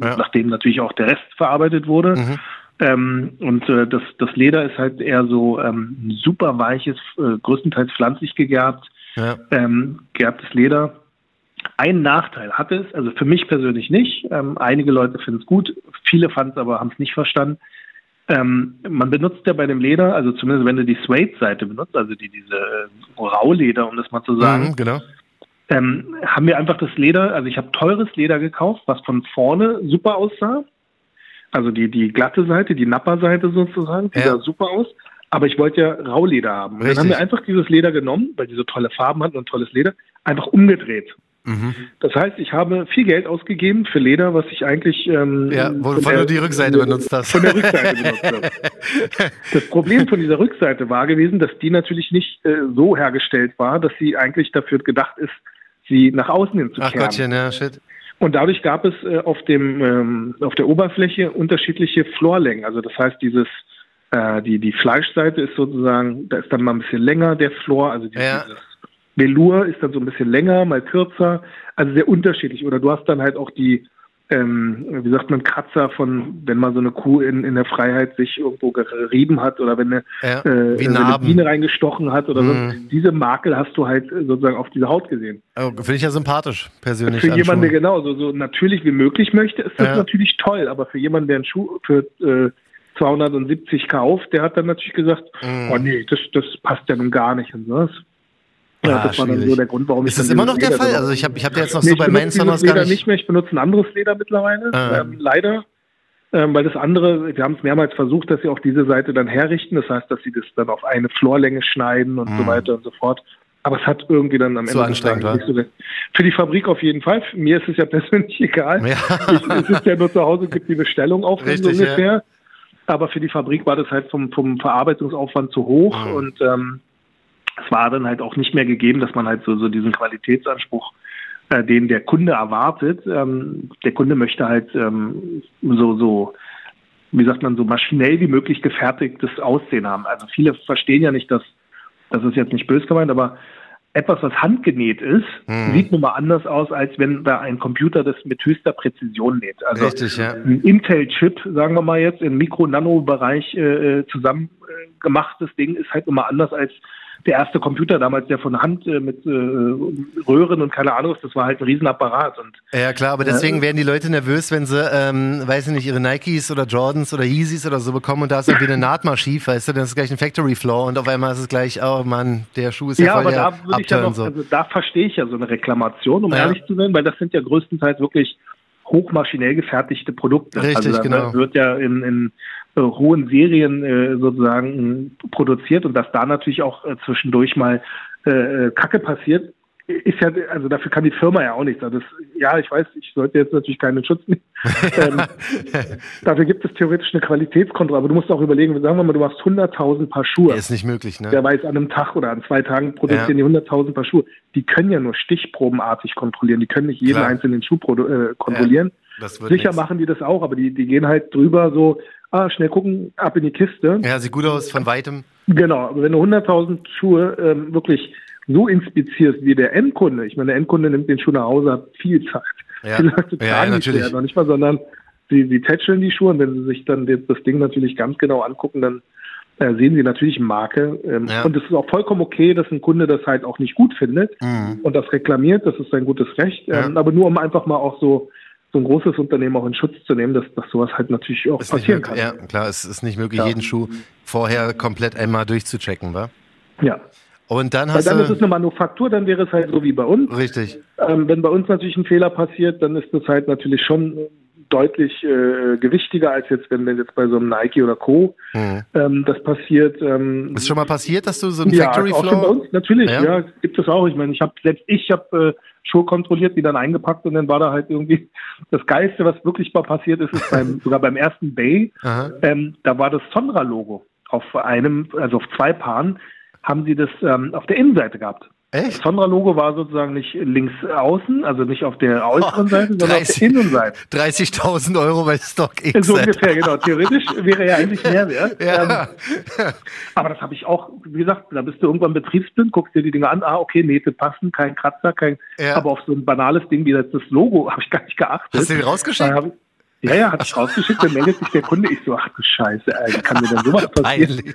Ja. nachdem natürlich auch der Rest verarbeitet wurde. Mhm. Ähm, und äh, das, das Leder ist halt eher so ähm, ein super weiches, äh, größtenteils pflanzlich gegerbt, Ja. ähm, geerbtes Leder. Ein Nachteil hat es, also für mich persönlich nicht. Ähm, einige Leute finden es gut, viele fanden es aber, haben es nicht verstanden. Ähm, man benutzt ja bei dem Leder, also zumindest wenn du die Suede-Seite benutzt, also die, diese äh, Rauleder, um das mal zu sagen, Mhm, genau. ähm, haben wir einfach das Leder, also ich habe teures Leder gekauft, was von vorne super aussah. Also die, die glatte Seite, die Nappa-Seite sozusagen, die Ja. sah super aus. Aber ich wollte ja Rauleder haben. Und Richtig. dann haben wir einfach dieses Leder genommen, weil die so tolle Farben hatten und tolles Leder, einfach umgedreht. Mhm. Das heißt, ich habe viel Geld ausgegeben für Leder, was ich eigentlich ähm, Ja, wovon von der- du die Rückseite benutzt hast. Von der Rückseite benutzt habe. Das Problem von dieser Rückseite war gewesen, dass die natürlich nicht äh, so hergestellt war, dass sie eigentlich dafür gedacht ist, sie nach außen hin zu Ach kehren. Gottchen, ja, shit. Und dadurch gab es äh, auf dem ähm, auf der Oberfläche unterschiedliche Florlängen. Also das heißt, dieses äh, die die Fleischseite ist sozusagen, da ist dann mal ein bisschen länger der Flor, also dieses, Ja. dieses Velour ist dann so ein bisschen länger, mal kürzer, also sehr unterschiedlich. Oder du hast dann halt auch die ähm, wie sagt man, Kratzer von, wenn mal so eine Kuh in, in der Freiheit sich irgendwo gerieben hat oder wenn eine, Ja, äh, wenn eine. Biene reingestochen hat oder Mhm. so. Diese Makel hast du halt äh, sozusagen auf dieser Haut gesehen. Oh, Finde ich ja sympathisch, persönlich. Für an jemanden, der genau so, so natürlich wie möglich möchte, ist das Ja. natürlich toll. Aber für jemanden, der einen Schuh für äh, 270 kauft, der hat dann natürlich gesagt, Mhm. oh nee, das, das passt ja nun gar nicht und sowas. Ja, Ah, das war dann schwierig. so der Grund, warum ich Ist das immer noch der Leder Fall? Also ich habe ich hab ja jetzt noch Nee, so ich bei benutze Mainstream dieses gar nicht. nicht mehr, ich benutze ein anderes Leder mittlerweile, Ah. ähm, leider. Ähm, weil das andere, wir haben es mehrmals versucht, dass sie auch diese Seite dann herrichten. Das heißt, dass sie das dann auf eine Florlänge schneiden und so weiter und so fort. Aber es hat irgendwie dann am Ende des anstrengend, nicht so Für die Fabrik auf jeden Fall. Mir ist es ja persönlich egal. Ja. Ich, es ist ja nur zu Hause, gibt die Bestellung auf so Richtig, ungefähr. Aber für die Fabrik war das halt vom, vom Verarbeitungsaufwand zu hoch Mhm. und ähm, es war dann halt auch nicht mehr gegeben, dass man halt so, so diesen Qualitätsanspruch, äh, den der Kunde erwartet. Ähm, der Kunde möchte halt ähm, so, so, wie sagt man, so maschinell wie möglich gefertigtes Aussehen haben. Also viele verstehen ja nicht, dass, das ist jetzt nicht böse gemeint, aber etwas, was handgenäht ist, Mhm. sieht nun mal anders aus, als wenn da ein Computer das mit höchster Präzision näht. Also Richtig, ja. ein Intel-Chip, sagen wir mal jetzt, im Mikro-Nano-Bereich äh, zusammen äh, gemachtes Ding ist halt immer anders als der erste Computer damals, der von Hand äh, mit äh, Röhren und keine Ahnung, das war halt ein Riesenapparat. Und, ja klar, aber deswegen werden die Leute nervös, wenn sie, ähm, weiß ich nicht, ihre Nikes oder Jordans oder Yeezys oder so bekommen und da ist irgendwie eine Naht mal schief, weißt du, dann ist es gleich ein Factory Floor und auf einmal ist es gleich, oh Mann, der Schuh ist ja, ja voll aber der da würde ich ja noch, so. also da verstehe ich ja so eine Reklamation, um Ja. ehrlich zu sein, weil das sind ja größtenteils wirklich hochmaschinell gefertigte Produkte. Richtig, also da genau. wird ja in, in hohen Serien äh, sozusagen äh, produziert und dass da natürlich auch äh, zwischendurch mal äh, äh, Kacke passiert, ist ja, also dafür kann die Firma ja auch nichts. Also das, ja, ich weiß, ich sollte jetzt natürlich keinen Schutz nehmen. ähm, dafür gibt es theoretisch eine Qualitätskontrolle, aber du musst auch überlegen, sagen wir mal, du machst 100.000 Paar Schuhe. Ist nicht möglich, ne? Wer weiß, an einem Tag oder an zwei Tagen produzieren die 100.000 Paar Schuhe. Die können ja nur stichprobenartig kontrollieren. Die können nicht jeden Klar. einzelnen Schuh äh, kontrollieren. Wird Sicher nix. machen die das auch, aber die, die gehen halt drüber so, ah, schnell gucken, ab in die Kiste. Ja, sieht gut aus von weitem. Genau, aber wenn du 100.000 Schuhe ähm, wirklich so inspizierst wie der Endkunde, ich meine, der Endkunde nimmt den Schuh nach Hause, hat viel Zeit. Ja. Viele Leute Ja, tragen natürlich. Noch nicht mal, sondern sie, sie tätscheln die Schuhe und wenn sie sich dann das Ding natürlich ganz genau angucken, dann äh, sehen sie natürlich Marke. Ähm, Ja. Und es ist auch vollkommen okay, dass ein Kunde das halt auch nicht gut findet Mhm. und das reklamiert, das ist sein gutes Recht. Ähm, aber nur um einfach mal auch so so ein großes Unternehmen auch in Schutz zu nehmen, dass, dass sowas halt natürlich auch Ist passieren möglich. kann. Ja, klar, es ist nicht möglich, Ja. jeden Schuh vorher komplett einmal durchzuchecken, wa? ja. Und dann Weil hast dann ist du. es eine Manufaktur, dann wäre es halt so wie bei uns. Richtig. Ähm, wenn bei uns natürlich ein Fehler passiert, dann ist das halt natürlich schon deutlich äh, gewichtiger als jetzt, wenn jetzt bei so einem Nike oder Co. Mhm. Ähm, das passiert. Ähm, Ist schon mal passiert, dass du so einen ja, Factory auch schon bei uns natürlich. Ja? Ja, gibt es auch. Ich meine, ich habe selbst ich habe äh, Schuhe kontrolliert, die dann eingepackt und dann war da halt irgendwie das Geilste, was wirklich mal passiert ist, ist beim sogar beim ersten Bay. Ähm, da war das Sonra-Logo auf einem, also auf zwei Paaren haben sie das ähm, auf der Innenseite gehabt. Das Echt? Sonra-Logo war sozusagen nicht links außen, also nicht auf der äußeren Oh, Seite, sondern auf 30. der Innenseite. 30.000 Euro bei StockX. So Alter. ungefähr, genau. Theoretisch wäre ja eigentlich mehr wert. Ähm, Ja. aber das habe ich auch, wie gesagt, da bist du irgendwann betriebsblind, guckst dir die Dinge an, ah, okay, Nähte passen, kein Kratzer, kein, Ja. aber auf so ein banales Ding wie das, das Logo habe ich gar nicht geachtet. Hast du den rausgeschickt? Ja, ja, hat ich rausgeschickt, dann meldet sich der Kunde. Ich so, ach du Scheiße, ey, kann mir denn sowas passieren?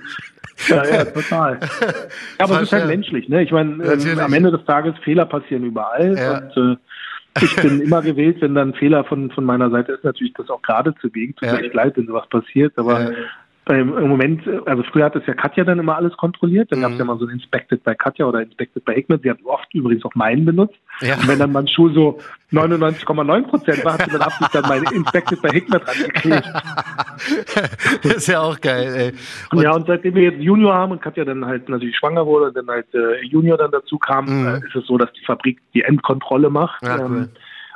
Ja, ja, total. Ja, aber es ist halt menschlich, ne? Ich meine, Natürlich. am Ende des Tages Fehler passieren überall Ja. und äh, ich bin immer gewählt, wenn dann Fehler von, von meiner Seite ist, natürlich das auch gerade zu biegen. Tut Ja. mir echt leid, wenn sowas passiert, aber Ja. Beim, im Moment, äh, also früher hat es ja Katja dann immer alles kontrolliert, dann Mhm. gab es ja mal so ein Inspected bei Katja oder Inspected bei Hickman, sie hat oft übrigens auch meinen benutzt. Ja. Und wenn dann mein Schuh so 99,9 Prozent war, hat sie dann absichtlich dann meine Inspected bei Hickman dran geklebt. ist ja auch geil, ey. ja, und seitdem wir jetzt Junior haben und Katja dann halt natürlich schwanger wurde und dann halt äh, Junior dann dazu kam, Mhm. äh, ist es so, dass die Fabrik die Endkontrolle macht. Ja, cool. ähm,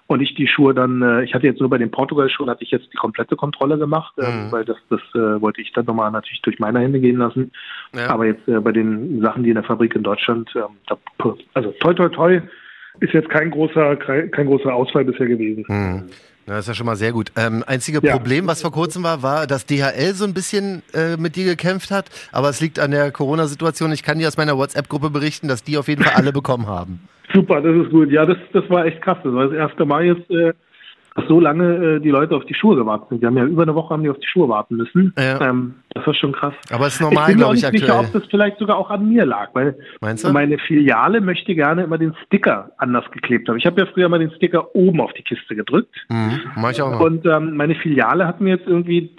und ich die Schuhe dann, äh, ich hatte jetzt nur bei den Portugal-Schuhen, hatte ich jetzt die komplette Kontrolle gemacht, ähm, Mhm. weil das, das äh, wollte ich dann nochmal natürlich durch meine Hände gehen lassen. Ja. Aber jetzt äh, bei den Sachen, die in der Fabrik in Deutschland, ähm, da, also toi toi toi, ist jetzt kein großer, kein, großer Ausfall bisher gewesen. Hm. Das ist ja schon mal sehr gut. Ähm, einzige Ja. Problem, was vor kurzem war, war, dass DHL so ein bisschen äh, mit dir gekämpft hat. Aber es liegt an der Corona-Situation. Ich kann dir aus meiner WhatsApp-Gruppe berichten, dass die auf jeden Fall alle bekommen haben. Super, das ist gut. Ja, das, das war echt krass. Das war das erste Mal jetzt, äh, dass so lange äh, die Leute auf die Schuhe gewartet sind. Die haben ja über eine Woche haben die auf die Schuhe warten müssen. Ja. Ähm, das war schon krass. Aber es ist ich normal, bin mir auch glaube ich, nicht sicher, aktuell. ob das vielleicht sogar auch an mir lag, weil Meinst du? meine Filiale möchte gerne immer den Sticker anders geklebt haben. Ich habe ja früher mal den Sticker oben auf die Kiste gedrückt. Mhm. Mach ich auch mal. Und ähm, meine Filiale hat mir jetzt irgendwie,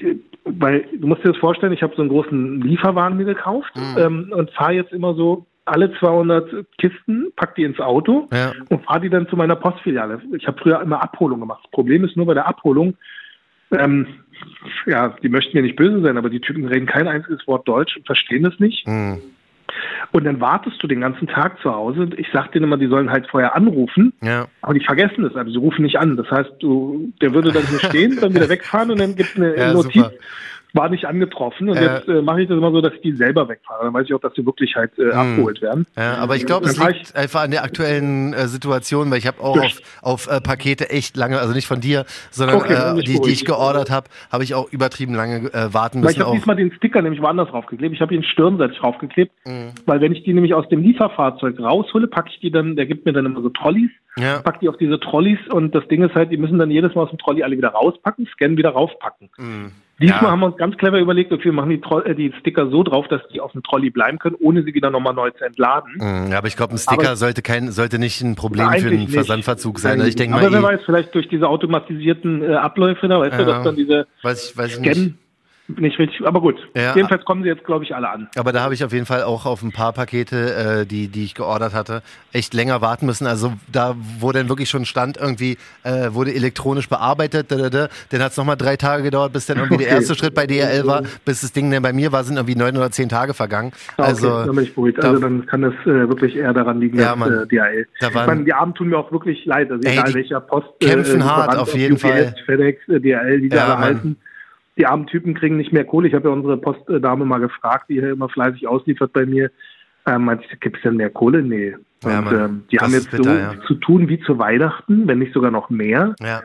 weil du musst dir das vorstellen, ich habe so einen großen Lieferwagen mir gekauft Mhm. ähm, und fahre jetzt immer so alle 200 Kisten, pack die ins Auto Ja. und fahre die dann zu meiner Postfiliale. Ich habe früher immer Abholung gemacht. Das Problem ist nur bei der Abholung, ähm, ja, die möchten mir nicht böse sein, aber die Typen reden kein einziges Wort Deutsch und verstehen es nicht. Mhm. Und dann wartest du den ganzen Tag zu Hause. Und Ich sag denen immer, die sollen halt vorher anrufen. Ja. Aber die vergessen es, also sie rufen nicht an. Das heißt, du, der würde dann hier stehen, dann wieder wegfahren und dann gibt es eine Ja, Notiz, super. War nicht angetroffen. Und Ja. jetzt äh, mache ich das immer so, dass ich die selber wegfahre. Dann weiß ich auch, dass sie wirklich halt äh, abgeholt werden. Ja, aber ich glaube, es liegt einfach an der aktuellen äh, Situation, weil ich habe auch auf, auf äh, Pakete echt lange, also nicht von dir, sondern Okay, äh, die, die ich geordert habe, habe ich auch übertrieben lange äh, warten Weil ich müssen. habe diesmal den Sticker nämlich woanders draufgeklebt. Ich habe ihn stirnseitig draufgeklebt, Mhm. weil wenn ich die nämlich aus dem Lieferfahrzeug raushole, packe ich die dann, der gibt mir dann immer so Trolleys Ja. packt die auf diese Trolleys und das Ding ist halt, die müssen dann jedes Mal aus dem Trolley alle wieder rauspacken, scannen, wieder raufpacken. Mhm. Diesmal Ja. haben wir uns ganz clever überlegt, okay, wir machen die, äh, die Sticker so drauf, dass die auf dem Trolley bleiben können, ohne sie wieder nochmal neu zu entladen. Mhm, aber ich glaube, ein Sticker Aber- sollte kein, sollte nicht ein Problem für einen nicht. Versandverzug sein. Also ich denke Aber wer mal, eh, weiß, vielleicht durch diese automatisierten äh, Abläufe, da weißt du, Ja. dass dann diese weiß ich, weiß. Scan nicht richtig, aber gut. Ja. Jedenfalls kommen sie jetzt, glaube ich, alle an. Aber da habe ich auf jeden Fall auch auf ein paar Pakete, äh, die, die ich geordert hatte, echt länger warten müssen. Also da, wo dann wirklich schon stand, irgendwie äh, wurde elektronisch bearbeitet, da, da, da. dann hat es nochmal drei Tage gedauert, bis dann irgendwie der Okay. erste Schritt bei DHL war, bis das Ding dann bei mir war, sind irgendwie neun oder zehn Tage vergangen. Ah, Also okay, dann bin ich beruhigt. da- Also dann kann das äh, wirklich eher daran liegen, Ja, dass Mann. äh, DHL. Da ich waren- meine, die Armen tun mir auch wirklich leid. Also Ey, egal welcher Post. kämpfen äh, hart, Lieferant, auf jeden Fall. FedEx, äh, DHL, die da Ja, Mann. halten. Die armen Typen kriegen nicht mehr Kohle. Ich habe ja unsere Postdame mal gefragt, die hier immer fleißig ausliefert bei mir. Ähm, meinte ich, gibt es denn mehr Kohle? Nee. Ja, Und Mann. ähm, die haben jetzt bitter, so ja. zu tun wie zu Weihnachten, wenn nicht sogar noch mehr, ja.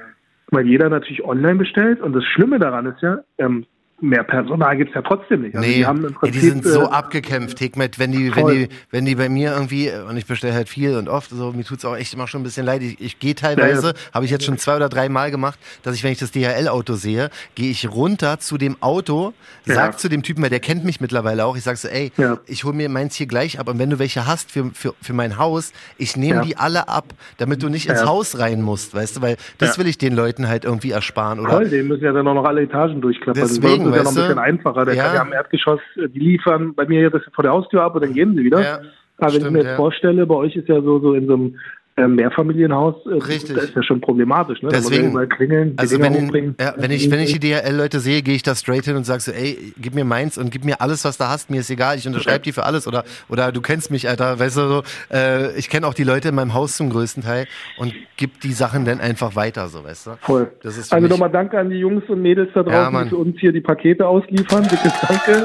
weil jeder natürlich online bestellt. Und das Schlimme daran ist ja, ähm, mehr Personal gibt es ja trotzdem nicht. Also Nee, die haben im Prinzip, die sind so äh, abgekämpft, Hikmet, wenn die, wenn voll. die, wenn die bei mir irgendwie, und ich bestelle halt viel und oft, so, mir tut's auch echt immer schon ein bisschen leid. Ich, ich gehe teilweise, Ja, habe ich jetzt schon zwei oder drei Mal gemacht, dass ich, wenn ich das DHL-Auto sehe, gehe ich runter zu dem Auto, Ja. sag zu dem Typen, weil der kennt mich mittlerweile auch, ich sag so, ey, Ja. ich hole mir meins hier gleich ab und wenn du welche hast für, für, für mein Haus, ich nehme Ja. die alle ab, damit du nicht ins Ja. Haus rein musst, weißt du, weil das Ja. will ich den Leuten halt irgendwie ersparen, oder? Toll, die müssen ja dann auch noch alle Etagen durchklappern. Deswegen, das ist ja noch ein bisschen einfacher. Der Ja. kann ja am Erdgeschoss, äh, die liefern bei mir das vor der Haustür ab und dann gehen sie wieder. Ja, Aber wenn stimmt, ich mir jetzt ja. vorstelle, bei euch ist ja so, so in so einem Mehrfamilienhaus, äh, Richtig. das ist ja schon problematisch. Ne? Da Deswegen, überall klingeln, Also wenn, ja, wenn, ich, wenn ich die DHL-Leute sehe, gehe ich da straight hin und sage so, ey, gib mir meins und gib mir alles, was du hast, mir ist egal, ich unterschreibe die für alles oder, oder du kennst mich, Alter, weißt du so, äh, ich kenne auch die Leute in meinem Haus zum größten Teil und gib die Sachen dann einfach weiter, so, weißt du. Voll. Das ist für also nochmal danke an die Jungs und Mädels da Ja, draußen, Mann. die für uns hier die Pakete ausliefern. Dickes Danke.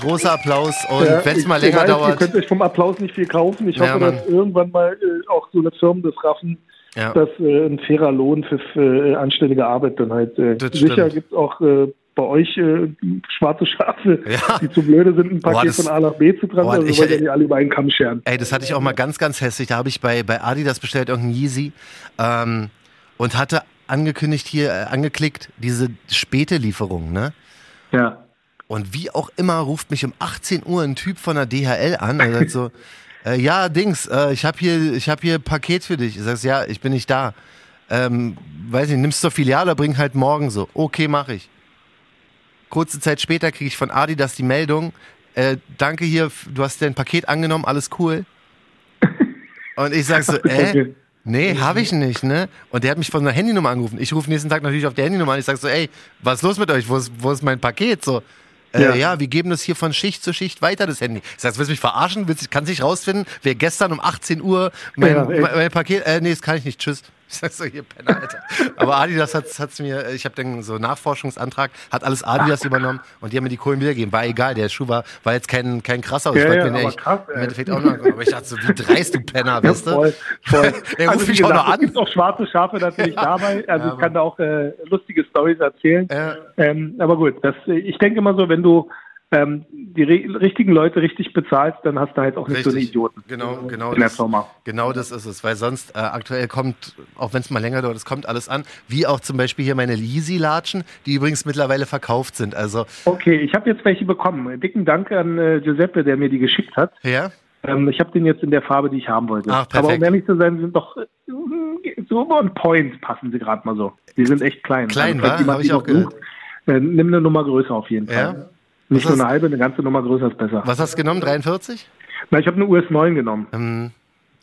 Großer Applaus und Ja, wenn es mal länger weiß, Ihr dauert, könnt euch vom Applaus nicht viel kaufen. Ich Ja, hoffe, Mann. dass irgendwann mal äh, auch so eine Firmen das raffen, ja, dass äh, ein fairer Lohn für, äh, anständige Arbeit dann halt äh, sicher gibt auch äh, bei euch äh, schwarze Schafe, Ja. die zu blöde sind, ein Boah, Paket das- von A nach B zu tragen. Boah, also ich- wollt ihr nicht alle über einen Kamm scheren. Ey, das hatte ich auch mal ganz, ganz hässlich. Da habe ich bei, bei Adidas bestellt, irgendein Yeezy. Ähm, und hatte angekündigt hier, äh, angeklickt, diese späte Lieferung, ne? Ja. Und wie auch immer ruft mich um 18 Uhr ein Typ von der DHL an und sagt so, äh, ja, Dings, äh, ich habe hier, ich hab hier ein Paket für dich. Ich sag, ja, ich bin nicht da. Ähm, weiß nicht, nimmst zur Filiale, bring halt morgen so. Okay, mache ich. Kurze Zeit später kriege ich von Adidas die Meldung, äh, danke hier, du hast dein Paket angenommen, alles cool. Und ich sag so, äh, nee, habe ich nicht, ne? Und der hat mich von einer Handynummer angerufen. Ich rufe nächsten Tag natürlich auf die Handynummer an. Ich sag so, ey, was ist los mit euch? Wo ist, wo ist mein Paket? So, äh, ja. Ja. wir geben das hier von Schicht zu Schicht weiter, das Handy. Ich sag, willst du mich verarschen? Willst, kannst nicht rausfinden, wer gestern um 18 Uhr mein, Ja, mein, mein Paket, äh, nee, das kann ich nicht, tschüss. Ich sag so, hier, Penner, Alter. Aber Adidas hat's, hat's mir, ich habe dann so Nachforschungsantrag, hat alles Adidas übernommen und die haben mir die Kohlen wiedergegeben. War egal, der Schuh war, war jetzt kein, kein krasser. Ich Ja, wollte ja, den echt krass, im ey. Endeffekt auch noch. Aber ich dachte so, wie dreist du Penner, Ja, weißt du? voll, voll. Ruft wie mich auch noch gesagt, an. Es gibt auch schwarze Schafe natürlich dabei. Also Ja, ich kann da auch äh, lustige Stories erzählen. Ähm, aber gut, das, ich denke immer so, wenn du ähm, die ri- richtigen Leute richtig bezahlst, dann hast du halt auch nicht so eine Richtig. Idioten Genau, genau. in der Das, Firma. genau das ist es, weil sonst äh, aktuell kommt, auch wenn es mal länger dauert, es kommt alles an. Wie auch zum Beispiel hier meine Yeezy-Latschen, die übrigens mittlerweile verkauft sind. Also, Okay, ich habe jetzt welche bekommen. Dicken Dank an äh, Giuseppe, der mir die geschickt hat. ja, Ähm, ich habe den jetzt in der Farbe, die ich haben wollte. Ach, Aber um ehrlich zu sein, sind doch äh, so on point passen sie gerade mal so. Die sind echt klein. Klein, falls wa? jemand Hab ich auch sucht, äh, nimm eine Nummer größer auf jeden Fall. Ja? Nicht nur eine halbe, eine ganze Nummer größer ist besser. was hast du genommen? 43? Na, ich habe eine US 9 genommen. Ähm,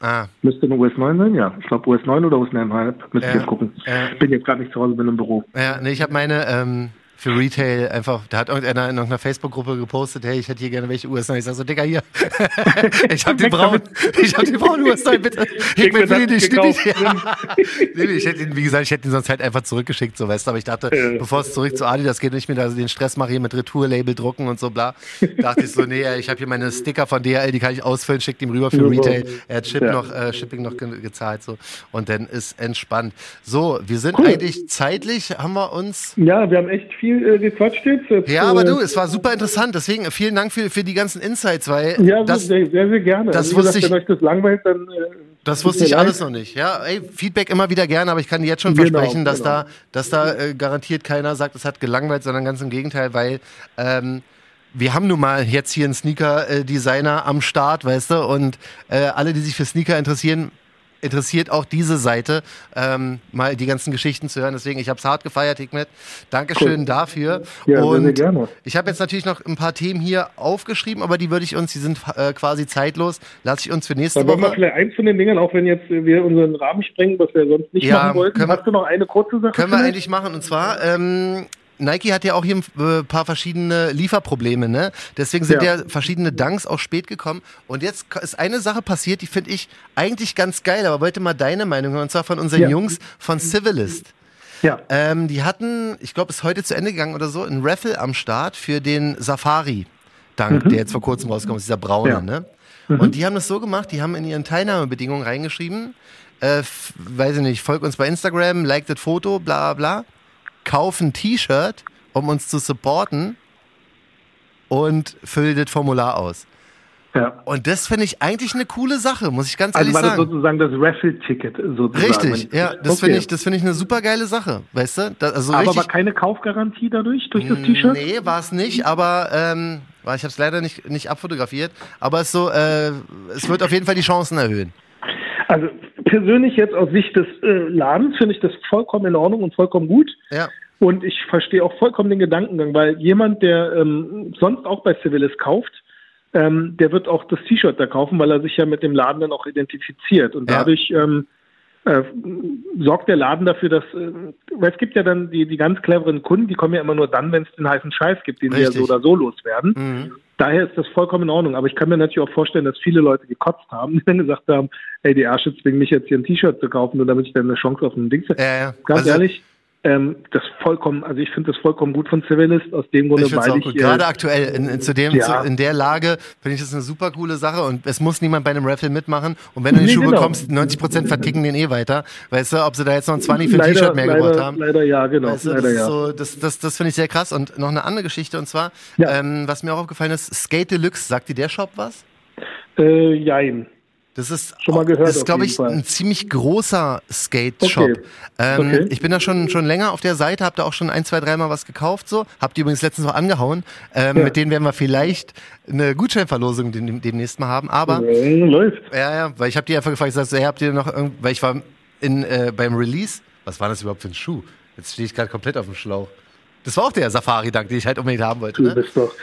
ah, Müsste eine US 9 sein? Ja. Ich glaube US 9 oder US 9,5. Müsste Ja. ich jetzt gucken. Ich bin jetzt gerade nicht zu Hause, bin im Büro. ja, nee, ich habe meine ähm, für Retail einfach, da hat irgendeiner in irgendeiner Facebook-Gruppe gepostet, hey, ich hätte hier gerne welche US-9. Ich sag so, Digga, hier, ich habe die Weg braun, damit. ich habe die braun US-9, bitte. Ich will das die nicht, nicht. Nee, ich hätte ihn, wie gesagt, ich hätte ihn sonst halt einfach zurückgeschickt, so weißt du, aber ich dachte, Ja. bevor es zurück zu Adidas geht und ich mir da den Stress mache, hier mit Retour-Label drucken und so bla, dachte ich so, nee, ich habe hier meine Sticker von DHL, die kann ich ausfüllen, schickt ihm rüber für. Retail. Er hat Chip Ja. noch, äh, Shipping noch ge gezahlt, so. Und dann ist entspannt. So, wir sind Cool. eigentlich zeitlich, haben wir uns Ja, wir haben echt viel äh, gequatscht jetzt. jetzt ja, aber äh, du, es war super interessant. Deswegen vielen Dank für, für die ganzen Insights, weil Ja, das, sehr, sehr, sehr gerne. das also, wie wusste gesagt, ich- wenn euch das langweilt, dann äh, Das wusste ich alles noch nicht. Ja, ey, Feedback immer wieder gerne, aber ich kann dir jetzt schon genau, versprechen, dass genau. da, dass da äh, garantiert keiner sagt, es hat gelangweilt, sondern ganz im Gegenteil, weil ähm, wir haben nun mal jetzt hier einen Sneaker-Designer am Start, weißt du, und äh, alle, die sich für Sneaker interessieren, interessiert auch diese Seite, ähm, mal die ganzen Geschichten zu hören. Deswegen, ich habe es hart gefeiert, Hikmet. Dankeschön cool. dafür. Ja, und sehr, sehr gerne. Ich habe jetzt natürlich noch ein paar Themen hier aufgeschrieben, aber die würde ich uns, die sind äh, quasi zeitlos, lasse ich uns für nächste Dann Woche. Wollen wir vielleicht eins von den Dingen, auch wenn jetzt wir unseren Rahmen sprengen, was wir sonst nicht ja, machen wollten. Hast du noch eine kurze Sache? Können wir eigentlich machen. Und zwar, ähm, Nike hat ja auch hier ein äh, paar verschiedene Lieferprobleme, ne? Deswegen sind ja. ja verschiedene Dunks auch spät gekommen. Und jetzt ist eine Sache passiert, die finde ich eigentlich ganz geil, aber wollte mal deine Meinung hören, und zwar von unseren ja. Jungs von Civilist. Ja. Ähm, die hatten, ich glaube, ist heute zu Ende gegangen oder so, ein Raffle am Start für den Safari Dank, mhm. der jetzt vor kurzem rausgekommen ist, dieser braune, ja. ne? Mhm. Und die haben das so gemacht, die haben in ihren Teilnahmebedingungen reingeschrieben, äh, weiß ich nicht, folgt uns bei Instagram, like das Foto, bla bla kauf ein T-Shirt, um uns zu supporten und füll das Formular aus. Ja. Und das finde ich eigentlich eine coole Sache, muss ich ganz also ehrlich sagen. Also war das sozusagen das Raffle-Ticket sozusagen. Richtig, ja, das okay. finde ich, das finde ich eine super geile Sache, weißt du? Das, also aber war keine Kaufgarantie dadurch, durch das T-Shirt? Nee, war es nicht, aber ähm, ich habe es leider nicht, nicht abfotografiert, aber es, so, äh, es wird auf jeden Fall die Chancen erhöhen. Also persönlich jetzt aus Sicht des äh, Ladens finde ich das vollkommen in Ordnung und vollkommen gut. Ja. Und ich verstehe auch vollkommen den Gedankengang, weil jemand, der ähm, sonst auch bei Civilis kauft, ähm, der wird auch das T-Shirt da kaufen, weil er sich ja mit dem Laden dann auch identifiziert. Und ja. dadurch ähm, äh, sorgt der Laden dafür, dass, äh, weil es gibt ja dann die, die ganz cleveren Kunden, die kommen ja immer nur dann, wenn es den heißen Scheiß gibt, den Richtig. sie ja so oder so loswerden. Mhm. Daher ist das vollkommen in Ordnung. Aber ich kann mir natürlich auch vorstellen, dass viele Leute gekotzt haben, die dann gesagt haben, ey, die Ärsche zwingen mich jetzt hier ein T-Shirt zu kaufen, nur damit ich dann eine Chance auf ein Ding habe. Ja, ja. Ganz also, ehrlich, ähm, das vollkommen, also ich finde das vollkommen gut von Civilist aus dem Grunde, ich weil ich. Gut. Gerade aktuell in, in, zu dem, ja. zu, in der Lage finde ich das eine super coole Sache und es muss niemand bei einem Raffle mitmachen. Und wenn du nee, den Schuh genau. bekommst, 90 Prozent verticken den eh weiter. Weißt du, ob sie da jetzt noch ein 20 für ein T-Shirt mehr leider, gebracht haben? Leider ja, genau. Weißt du, leider, das, ja. So, das, das, das finde ich sehr krass. Und noch eine andere Geschichte und zwar, ja. ähm, was mir auch aufgefallen ist, Skate Deluxe, sagt dir der Shop was? Äh, jein. Das ist, Schon mal gehört, das ist glaube ich, Fall. ein ziemlich großer Skate-Shop. Okay. Ähm, okay. Ich bin da schon, schon länger auf der Seite, habe da auch schon ein, zwei, dreimal was gekauft. So. Hab die übrigens letztens noch angehauen. Ähm, ja. Mit denen werden wir vielleicht eine Gutscheinverlosung demnächst mal haben. Aber ja, läuft. Ja, ja, weil ich habe die einfach gefragt, ich sag so, hey, habt ihr noch irgend, weil ich war in, äh, beim Release, was war das überhaupt für ein Schuh? Jetzt stehe ich gerade komplett auf dem Schlauch. Das war auch der Safari-Dank, den ich halt unbedingt haben wollte. Du ne? bist doch,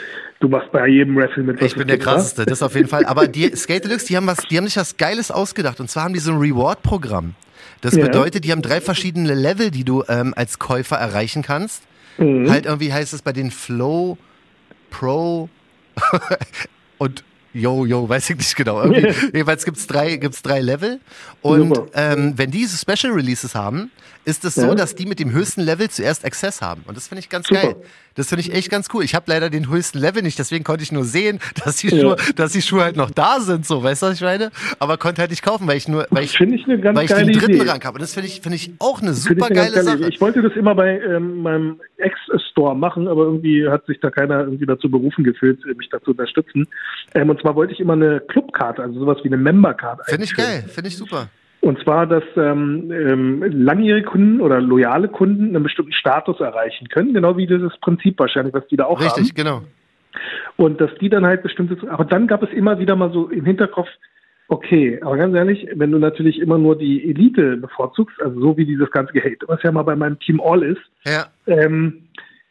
du machst bei jedem Wrestling mit. Ich bin der krasseste, das auf jeden Fall. Aber die Skate Deluxe, die haben was, die haben sich was Geiles ausgedacht. Und zwar haben die so ein Reward-Programm. Das ja. bedeutet, die haben drei verschiedene Level, die du ähm, als Käufer erreichen kannst. Mhm. Halt irgendwie heißt es bei den Flow, Pro und Yo, yo, weiß ich nicht genau. jedenfalls gibt es drei, gibt's drei Level. Und ähm, wenn diese Special Releases haben, ist es so, dass die mit dem höchsten Level zuerst Access haben. Und das finde ich ganz Super. geil. Das finde ich echt ganz cool. Ich habe leider den höchsten Level nicht, deswegen konnte ich nur sehen, dass die, Schuhe, ja. dass die Schuhe halt noch da sind, so, weißt du, was ich meine? Aber konnte halt nicht kaufen, weil ich nur, weil ich, ich, eine ganz weil ich den dritten Idee. Rang habe. Und das finde ich, finde ich auch eine super geile Sache. Ich wollte das immer bei ähm, meinem Ex-Store machen, aber irgendwie hat sich da keiner irgendwie dazu berufen gefühlt, mich dazu unterstützen. Ähm, und zwar wollte ich immer eine Clubkarte, also sowas wie eine Memberkarte. Finde ich geil, finde ich super. Und zwar, dass ähm, ähm, langjährige Kunden oder loyale Kunden einen bestimmten Status erreichen können, genau wie dieses Prinzip wahrscheinlich, was die da auch Richtig, haben. Richtig, genau. Und dass die dann halt bestimmte, aber dann gab es immer wieder mal so im Hinterkopf, okay, aber ganz ehrlich, wenn du natürlich immer nur die Elite bevorzugst, also so wie dieses ganze Gehate, was ja mal bei meinem Team All ist, ja. ähm,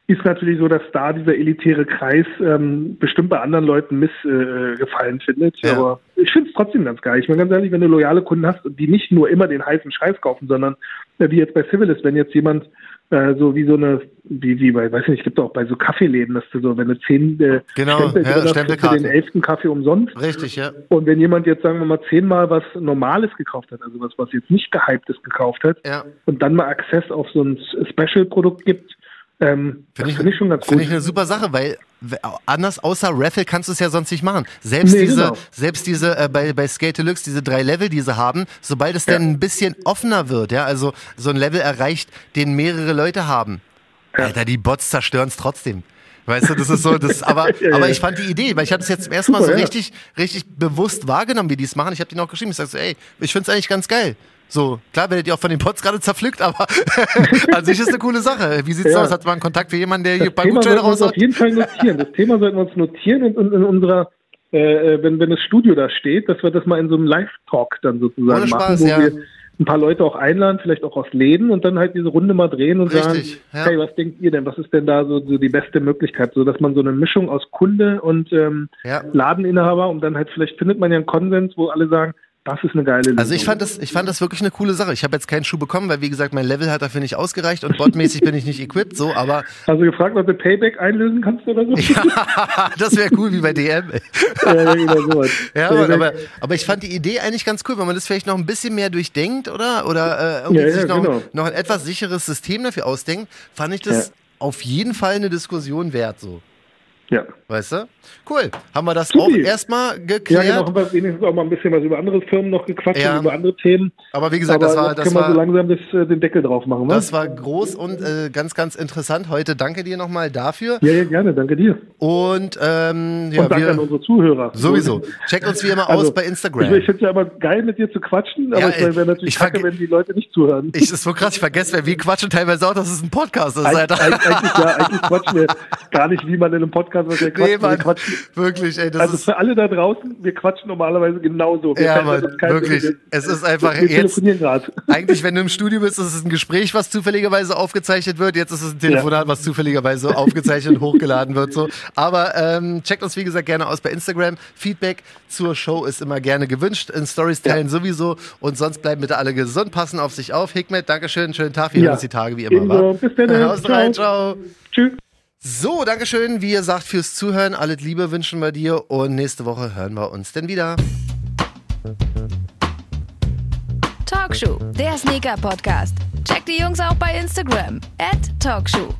ist natürlich so, dass da dieser elitäre Kreis ähm, bestimmt bei anderen Leuten missgefallen äh, findet. Ja. Aber ich finde es trotzdem ganz geil. Ich meine ganz ehrlich, wenn du loyale Kunden hast, die nicht nur immer den heißen Scheiß kaufen, sondern äh, wie jetzt bei Civilist, wenn jetzt jemand äh, so wie so eine, wie, wie bei, weiß ich nicht, gibt auch bei so Kaffeeläden, dass du so, wenn du zehn äh, genau, Stempel ja, hast, du den elften Kaffee umsonst. Richtig, ja. Und wenn jemand jetzt, sagen wir mal, zehnmal was Normales gekauft hat, also was, was jetzt nicht gehyptes gekauft hat, ja. und dann mal Access auf so ein Special-Produkt gibt, ähm, Finde ich, find ich schon ganz. Finde ich eine super Sache, weil anders außer Raffle kannst du es ja sonst nicht machen. Selbst nee, diese, genau. selbst diese äh, bei, bei Skate Deluxe, diese drei Level, die sie haben, sobald es ja. dann ein bisschen offener wird, ja, also so ein Level erreicht, den mehrere Leute haben. Ja. Alter, die Bots zerstören es trotzdem. Weißt du, das ist so, das, aber, Ja, aber ich fand die Idee, weil ich habe es jetzt zum ersten Mal so richtig, richtig bewusst wahrgenommen, wie die es machen. Ich habe denen auch geschrieben, ich sag so, ey, ich find's eigentlich ganz geil. So, klar werdet ihr auch von den Pots gerade zerpflückt, aber an sich ist eine coole Sache. Wie sieht's Ja. aus? Hat man Kontakt für jemanden, der hier Das bei Gutscheine sollten wir uns raushaut? auf jeden Fall notieren. Das Thema sollten wir uns notieren und in, in unserer, äh, äh, wenn, wenn das Studio da steht, dass wir das mal in so einem Live-Talk dann sozusagen Ohne Spaß, machen, wo ja. wir ein paar Leute auch einladen, vielleicht auch aus Läden und dann halt diese Runde mal drehen und Richtig, sagen, ja. hey, was denkt ihr denn? Was ist denn da so, so die beste Möglichkeit? So dass man so eine Mischung aus Kunde und ähm, Ja. Ladeninhaber und dann halt vielleicht findet man ja einen Konsens, wo alle sagen, das ist eine geile Lösung. Also ich fand das, ich fand das wirklich eine coole Sache. Ich habe jetzt keinen Schuh bekommen, weil wie gesagt, mein Level hat dafür nicht ausgereicht und botmäßig bin ich nicht equipped, so, aber also gefragt, ob du Payback einlösen kannst oder so? ja, das wäre cool wie bei DM. ja, genau. Ja, aber, aber, aber ich fand die Idee eigentlich ganz cool, weil man das vielleicht noch ein bisschen mehr durchdenkt, oder? Oder äh, irgendwie Ja, ja, sich noch, genau. noch ein etwas sicheres System dafür ausdenkt, fand ich das Ja. auf jeden Fall eine Diskussion wert, so. ja. Weißt du? Cool. Haben wir das Supi. auch erstmal Ja, geklärt? genau, haben wir wenigstens auch mal ein bisschen was über andere Firmen noch gequatscht Ja. und über andere Themen. Aber wie gesagt, Aber das war, das können wir so war, langsam das, äh, den Deckel drauf machen, das was? war groß und äh, ganz, ganz interessant heute. Danke dir nochmal dafür. Ja, ja, gerne, danke dir. Und ähm, ja, und danke an wir unsere Zuhörer. sowieso. Checkt uns wie immer Also, aus bei Ich, Instagram. ich finde es ja immer geil, mit dir zu quatschen, aber Ja, ich meine, wäre natürlich ich kacke, wenn die Leute nicht zuhören. Ich, ist so krass, ich vergesse, weil wir quatschen teilweise auch, dass es ein Podcast ist, Eig Alter. eig eigentlich, ja, eigentlich quatschen wir gar nicht, wie man in einem Podcast was. Nee, wir Mann, wirklich, ey, das Also ist, für alle da draußen, wir quatschen normalerweise genauso. Wir ja, Mann, wirklich, Wir, es ist einfach wir jetzt, telefonieren gerade. eigentlich, wenn du im Studio bist, ist es ein Gespräch, was zufälligerweise aufgezeichnet wird, jetzt ist es ein Telefonat, was zufälligerweise aufgezeichnet und hochgeladen wird, so. Aber, ähm, checkt uns, wie gesagt, gerne aus bei Instagram. Feedback zur Show ist immer gerne gewünscht, in Stories teilen sowieso und sonst bleiben bitte alle gesund, passen auf sich auf. Hikmet, Dankeschön, schönen Tag, wir hören Ja. uns die Tage wie immer? Bis dann. Rein, ciao. Tschüss. So, Dankeschön, wie ihr sagt, fürs Zuhören. Alles Liebe wünschen wir dir und nächste Woche hören wir uns denn wieder. Talkshow, der Sneaker-Podcast. Checkt die Jungs auch bei Instagram. At Talkshow.